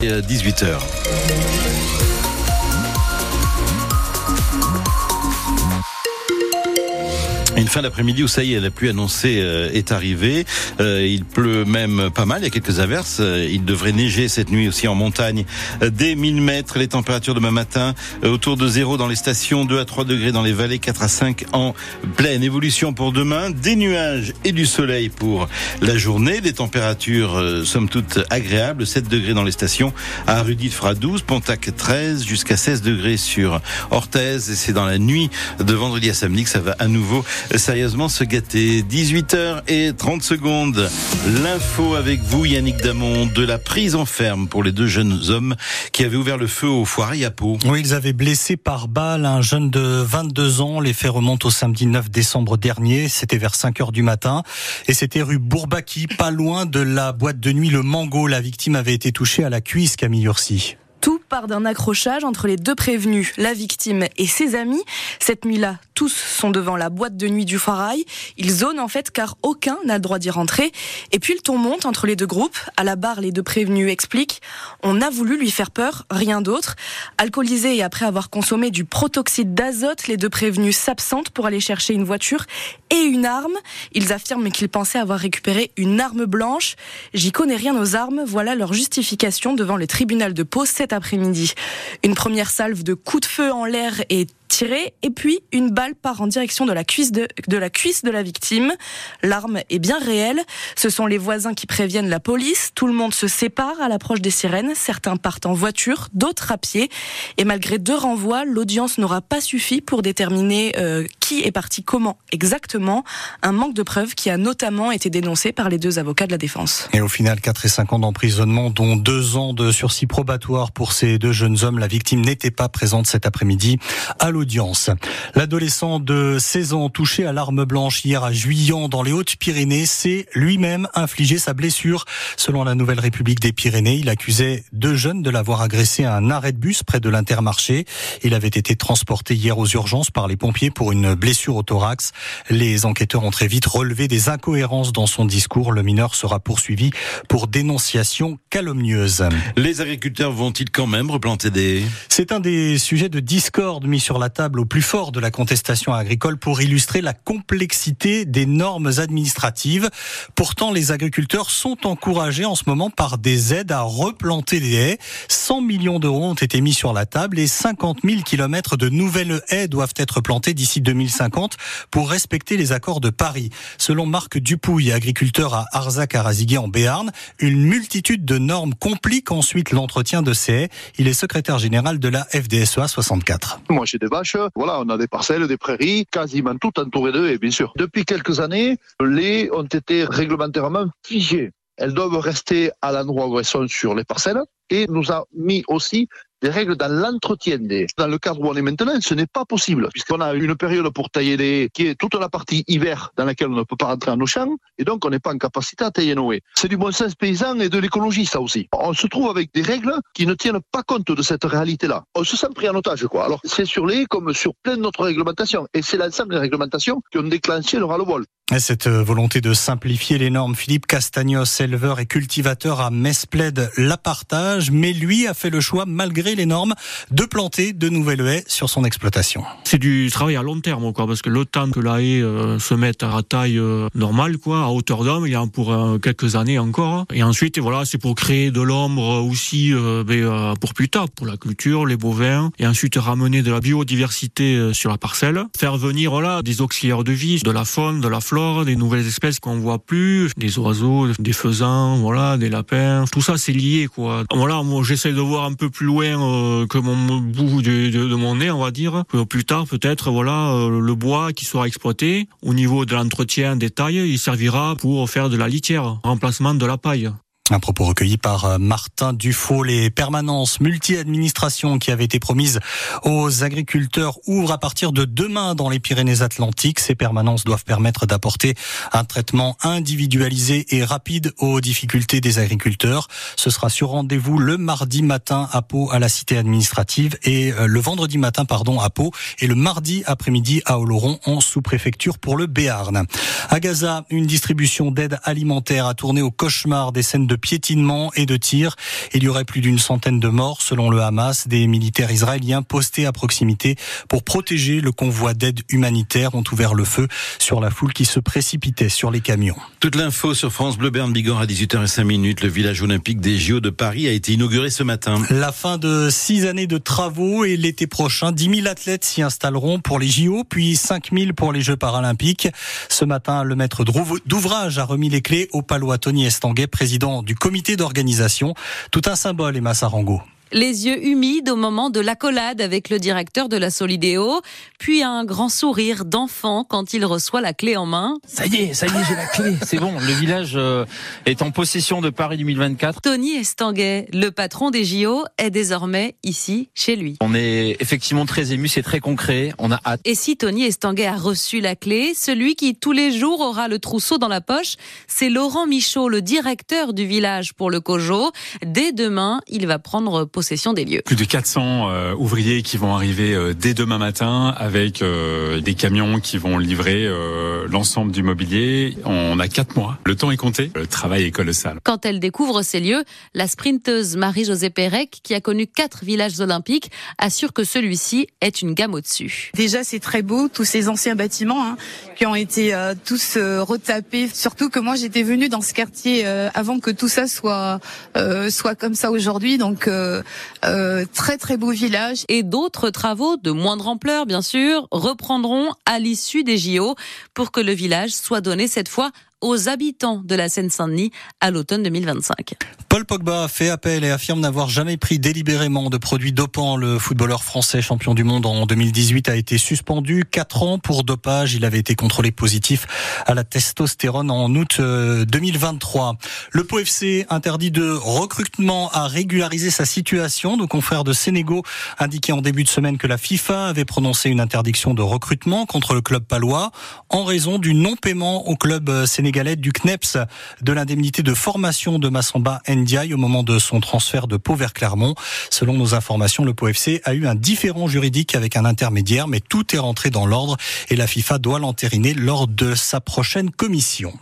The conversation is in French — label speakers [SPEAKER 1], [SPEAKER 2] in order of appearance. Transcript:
[SPEAKER 1] 18h. Une fin d'après-midi où ça y est, la pluie annoncée euh, est arrivée. Euh, il pleut même pas mal, il y a quelques averses. Euh, il devrait neiger cette nuit aussi en montagne. dès 1000 mètres, les températures demain matin autour de zéro dans les stations, 2 à 3 degrés dans les vallées, 4 à 5 en pleine. Évolution pour demain, des nuages et du soleil pour la journée. Des températures somme toute agréables, 7 degrés dans les stations. À Rudit fera 12, Pontac 13, jusqu'à 16 degrés sur Orthez. Et c'est dans la nuit de vendredi à samedi que ça va à nouveau sérieusement se gâter. 18h et 30 secondes. L'info avec vous, Yannick Damon, de la prise en ferme pour les deux jeunes hommes qui avaient ouvert le feu au foirail à Pau.
[SPEAKER 2] Oui, ils avaient blessé par balle un jeune de 22 ans. Les faits remontent au samedi 9 décembre dernier. C'était vers 5 heures du matin. Et c'était rue Bourbaki, pas loin de la boîte de nuit Le Mango. La victime avait été touchée à la cuisse, Camille Ursi.
[SPEAKER 3] Tout part d'un accrochage entre les deux prévenus, la victime et ses amis. Cette nuit-là, tous sont devant la boîte de nuit du Farail. Ils zonent en fait car aucun n'a le droit d'y rentrer. Et puis le ton monte entre les deux groupes. À la barre, les deux prévenus expliquent On a voulu lui faire peur, rien d'autre. Alcoolisés et après avoir consommé du protoxyde d'azote, les deux prévenus s'absentent pour aller chercher une voiture et une arme. Ils affirment qu'ils pensaient avoir récupéré une arme blanche. J'y connais rien aux armes. Voilà leur justification devant le tribunal de Pau après-midi. Une première salve de coups de feu en l'air est tiré et puis une balle part en direction de la cuisse de, de la cuisse de la victime. L'arme est bien réelle. Ce sont les voisins qui préviennent la police. Tout le monde se sépare à l'approche des sirènes. Certains partent en voiture, d'autres à pied. Et malgré deux renvois, l'audience n'aura pas suffi pour déterminer euh, qui est parti comment exactement. Un manque de preuves qui a notamment été dénoncé par les deux avocats de la défense.
[SPEAKER 2] Et au final, 4 et 5 ans d'emprisonnement, dont 2 ans de sursis probatoire pour ces deux jeunes hommes. La victime n'était pas présente cet après-midi à audience. L'adolescent de 16 ans touché à l'arme blanche hier à Juillan dans les Hautes-Pyrénées s'est lui-même infligé sa blessure. Selon la Nouvelle République des Pyrénées, il accusait deux jeunes de l'avoir agressé à un arrêt de bus près de l'Intermarché. Il avait été transporté hier aux urgences par les pompiers pour une blessure au thorax. Les enquêteurs ont très vite relevé des incohérences dans son discours. Le mineur sera poursuivi pour dénonciation calomnieuse.
[SPEAKER 1] Les agriculteurs vont-ils quand même replanter des...
[SPEAKER 2] C'est un des sujets de discorde mis sur la table au plus fort de la contestation agricole pour illustrer la complexité des normes administratives. Pourtant, les agriculteurs sont encouragés en ce moment par des aides à replanter des haies. 100 millions d'euros ont été mis sur la table et 50 000 kilomètres de nouvelles haies doivent être plantées d'ici 2050 pour respecter les accords de Paris. Selon Marc Dupouille, agriculteur à Arzac-Araziguet en Béarn, une multitude de normes compliquent ensuite l'entretien de ces haies. Il est secrétaire général de la FDSEA 64.
[SPEAKER 4] Moi, j'ai voilà, on a des parcelles, des prairies, quasiment toutes entourées d'eux, et bien sûr. Depuis quelques années, les ont été réglementairement figées. Elles doivent rester à l'endroit où elles sont sur les parcelles et nous a mis aussi des règles dans l'entretien des. Dans le cadre où on est maintenant, ce n'est pas possible, puisqu'on a une période pour tailler des, qui est toute la partie hiver dans laquelle on ne peut pas rentrer en nos champs, et donc on n'est pas en capacité à tailler nos haies. C'est du bon sens paysan et de l'écologie, ça aussi. On se trouve avec des règles qui ne tiennent pas compte de cette réalité-là. On se sent pris en otage, quoi. Alors, c'est sur les comme sur plein d'autres réglementations. Et c'est l'ensemble des réglementations qui ont déclenché le ras-le-bol.
[SPEAKER 2] Cette volonté de simplifier les normes, Philippe Castagnos, éleveur et cultivateur à Mespled, la partage, mais lui a fait le choix, malgré les normes, de planter de nouvelles haies sur son exploitation.
[SPEAKER 5] C'est du travail à long terme, quoi, parce que le temps que la haie euh, se mette à taille euh, normale, quoi, à hauteur d'homme, il y a pour euh, quelques années encore. Et ensuite, voilà, c'est pour créer de l'ombre aussi ben, pour plus tard, pour la culture, les bovins, et ensuite ramener de la biodiversité sur la parcelle, faire venir voilà des auxiliaires de vie, de la faune, de la flore des nouvelles espèces qu'on voit plus, des oiseaux, des faisans, voilà, des lapins. Tout ça, c'est lié, quoi. Voilà, moi, j'essaie de voir un peu plus loin euh, que mon bout de, mon nez, on va dire. plus tard, peut-être, voilà, euh, le bois qui sera exploité au niveau de l'entretien des tailles, il servira pour faire de la litière, remplacement de la paille.
[SPEAKER 2] Un propos recueilli par euh, Martin Dufaux. Les permanences multi-administration qui avaient été promises aux agriculteurs ouvrent à partir de demain dans les Pyrénées-Atlantiques. Ces permanences doivent permettre d'apporter un traitement individualisé et rapide aux difficultés des agriculteurs. Ce sera sur rendez-vous le mardi matin à Pau à la cité administrative et euh, le vendredi matin, pardon, à Pau et le mardi après-midi à Oloron en sous-préfecture pour le Béarn. À Gaza, une distribution d'aide alimentaire a tourné au cauchemar des scènes de piétinement et de tirs. Il y aurait plus d'une centaine de morts selon le Hamas. Des militaires israéliens postés à proximité pour protéger le convoi d'aide humanitaire ont ouvert le feu sur la foule qui se précipitait sur les camions.
[SPEAKER 1] Toute l'info sur France Bleu Berne Bigorre à 18h05 Le village olympique des JO de Paris a été inauguré ce matin.
[SPEAKER 2] La fin de six années de travaux et l'été prochain, 10 000 athlètes s'y installeront pour les JO, puis 5 000 pour les Jeux paralympiques. Ce matin, le maître d'ouvrage a remis les clés au palois Tony Estanguet, président du comité d'organisation. Tout un symbole, Emma Sarango
[SPEAKER 6] les yeux humides au moment de l'accolade avec le directeur de la Solidéo, puis un grand sourire d'enfant quand il reçoit la clé en main.
[SPEAKER 7] Ça y est, ça y est, j'ai la clé, c'est bon, le village euh, est en possession de Paris 2024.
[SPEAKER 6] Tony Estanguet, le patron des JO, est désormais ici, chez lui.
[SPEAKER 7] On est effectivement très ému, c'est très concret, on a hâte.
[SPEAKER 6] Et si Tony Estanguet a reçu la clé, celui qui tous les jours aura le trousseau dans la poche, c'est Laurent Michaud, le directeur du village pour le COJO. Dès demain, il va prendre possession des lieux.
[SPEAKER 8] Plus de 400 euh, ouvriers qui vont arriver euh, dès demain matin avec euh, des camions qui vont livrer l'ensemble du mobilier. On a quatre mois. Le temps est compté. Le travail est colossal.
[SPEAKER 6] Quand elle découvre ces lieux, la sprinteuse Marie-Josée Pérec, qui a connu quatre villages olympiques, assure que celui-ci est une gamme au-dessus.
[SPEAKER 9] Déjà, c'est très beau, tous ces anciens bâtiments hein, qui ont été tous retapés. Surtout que moi, j'étais venue dans ce quartier avant que tout ça soit soit comme ça aujourd'hui. Donc euh, très très beau village.
[SPEAKER 6] Et d'autres travaux de moindre ampleur, bien sûr, reprendront à l'issue des JO pour que le village soit donné cette fois aux habitants de la Seine-Saint-Denis à l'automne 2025.
[SPEAKER 2] Paul Pogba fait appel et affirme n'avoir jamais pris délibérément de produits dopants. Le footballeur français champion du monde en 2018 a été suspendu 4 ans pour dopage. Il avait été contrôlé positif à la testostérone en août 2023. Euh, Le POFC interdit de recrutement à régulariser sa situation. Nos confrères de Sénégal indiquaient en début de semaine que la FIFA avait prononcé une interdiction de recrutement contre le club palois en raison du non-paiement au club sénégalais sénégalaise du CNEPS de l'indemnité de formation de Massamba Ndiaye au moment de son transfert de Pau vers Clermont. Selon nos informations, le Pau FC a eu un différent juridique avec un intermédiaire, mais tout est rentré dans l'ordre et la FIFA doit l'entériner lors de sa prochaine commission.